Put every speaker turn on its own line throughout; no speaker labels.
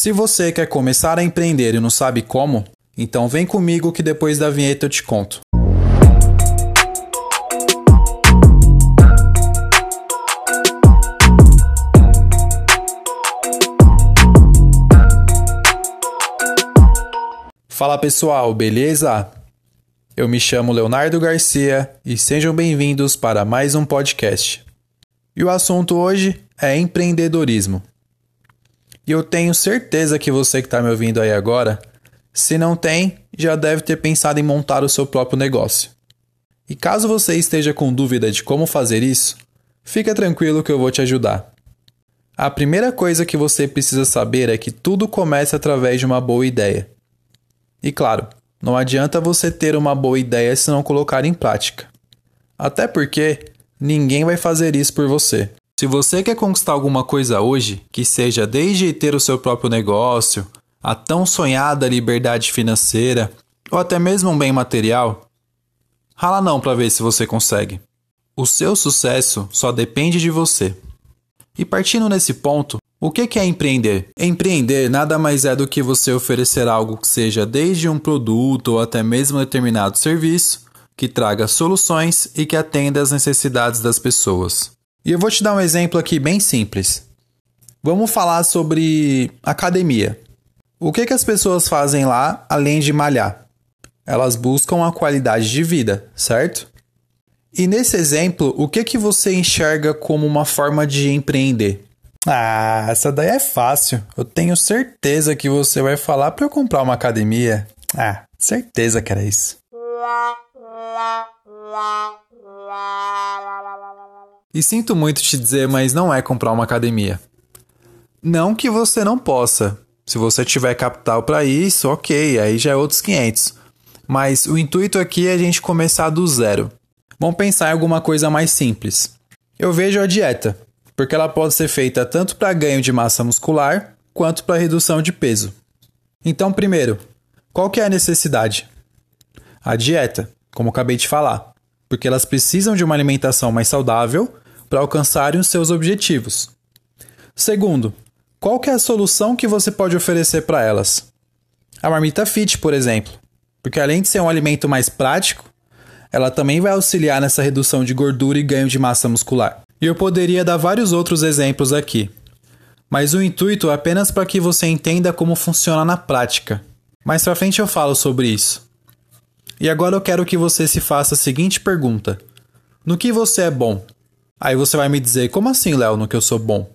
Se você quer começar a empreender e não sabe como, então vem comigo que depois da vinheta eu te conto. Fala pessoal, beleza? Eu me chamo Leonardo Garcia e sejam bem-vindos para mais um podcast. E o assunto hoje é empreendedorismo. E eu tenho certeza que você que está me ouvindo aí agora, se não tem, já deve ter pensado em montar o seu próprio negócio. E caso você esteja com dúvida de como fazer isso, fica tranquilo que eu vou te ajudar. A primeira coisa que você precisa saber é que tudo começa através de uma boa ideia. E claro, não adianta você ter uma boa ideia se não colocar em prática. Até porque ninguém vai fazer isso por você. Se você quer conquistar alguma coisa hoje, que seja desde ter o seu próprio negócio, a tão sonhada liberdade financeira, ou até mesmo um bem material, rala não para ver se você consegue. O seu sucesso só depende de você. E partindo nesse ponto, o que é empreender? Empreender nada mais é do que você oferecer algo que seja desde um produto ou até mesmo um determinado serviço que traga soluções e que atenda às necessidades das pessoas. E eu vou te dar um exemplo aqui bem simples. Vamos falar sobre academia. O que, que as pessoas fazem lá além de malhar? Elas buscam a qualidade de vida, certo? E nesse exemplo, o que, que você enxerga como uma forma de empreender? Ah, essa daí é fácil. Eu tenho certeza que você vai falar para eu comprar uma academia. Ah, certeza que era isso. E sinto muito te dizer, mas não é comprar uma academia. Não que você não possa. Se você tiver capital para isso, ok, aí já é outros 500. Mas o intuito aqui é a gente começar do zero. Vamos pensar em alguma coisa mais simples. Eu vejo a dieta porque ela pode ser feita tanto para ganho de massa muscular quanto para redução de peso. Então, primeiro, qual que é a necessidade? A dieta, como acabei de falar, porque elas precisam de uma alimentação mais saudável para alcançarem os seus objetivos. Segundo, qual é a solução que você pode oferecer para elas? A marmita fit, por exemplo, porque além de ser um alimento mais prático, ela também vai auxiliar nessa redução de gordura e ganho de massa muscular. E eu poderia dar vários outros exemplos aqui. Mas o intuito é apenas para que você entenda como funciona na prática. Mais pra frente eu falo sobre isso. E agora eu quero que você se faça a seguinte pergunta: No que você é bom? Aí você vai me dizer: Como assim, Léo, no que eu sou bom?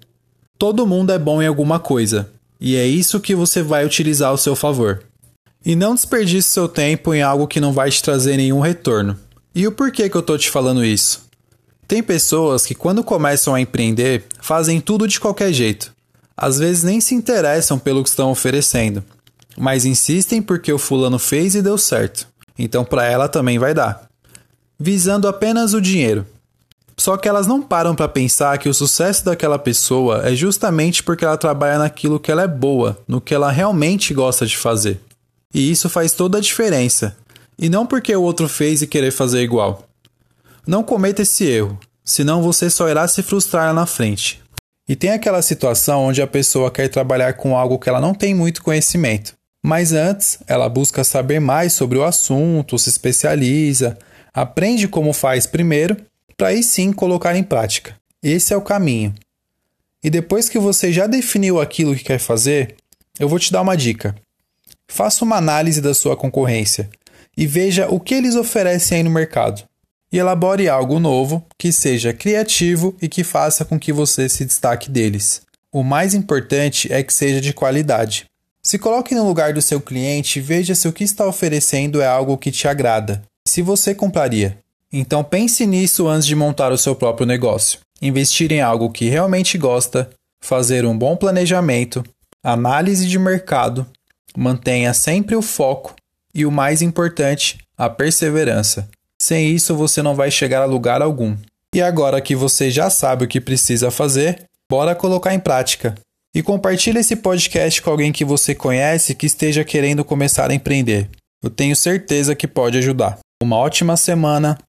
Todo mundo é bom em alguma coisa, e é isso que você vai utilizar ao seu favor. E não desperdice seu tempo em algo que não vai te trazer nenhum retorno. E o porquê que eu tô te falando isso? Tem pessoas que, quando começam a empreender, fazem tudo de qualquer jeito. Às vezes nem se interessam pelo que estão oferecendo, mas insistem porque o fulano fez e deu certo. Então, para ela também vai dar. Visando apenas o dinheiro. Só que elas não param para pensar que o sucesso daquela pessoa é justamente porque ela trabalha naquilo que ela é boa, no que ela realmente gosta de fazer. E isso faz toda a diferença. E não porque o outro fez e querer fazer igual. Não cometa esse erro, senão você só irá se frustrar lá na frente. E tem aquela situação onde a pessoa quer trabalhar com algo que ela não tem muito conhecimento, mas antes ela busca saber mais sobre o assunto, se especializa, aprende como faz primeiro, para aí sim colocar em prática. Esse é o caminho. E depois que você já definiu aquilo que quer fazer, eu vou te dar uma dica. Faça uma análise da sua concorrência e veja o que eles oferecem aí no mercado e elabore algo novo que seja criativo e que faça com que você se destaque deles. O mais importante é que seja de qualidade. Se coloque no lugar do seu cliente e veja se o que está oferecendo é algo que te agrada. Se você compraria. Então pense nisso antes de montar o seu próprio negócio. Investir em algo que realmente gosta, fazer um bom planejamento, análise de mercado, mantenha sempre o foco e o mais importante, a perseverança. Sem isso, você não vai chegar a lugar algum. E agora que você já sabe o que precisa fazer, bora colocar em prática. E compartilhe esse podcast com alguém que você conhece que esteja querendo começar a empreender. Eu tenho certeza que pode ajudar. Uma ótima semana,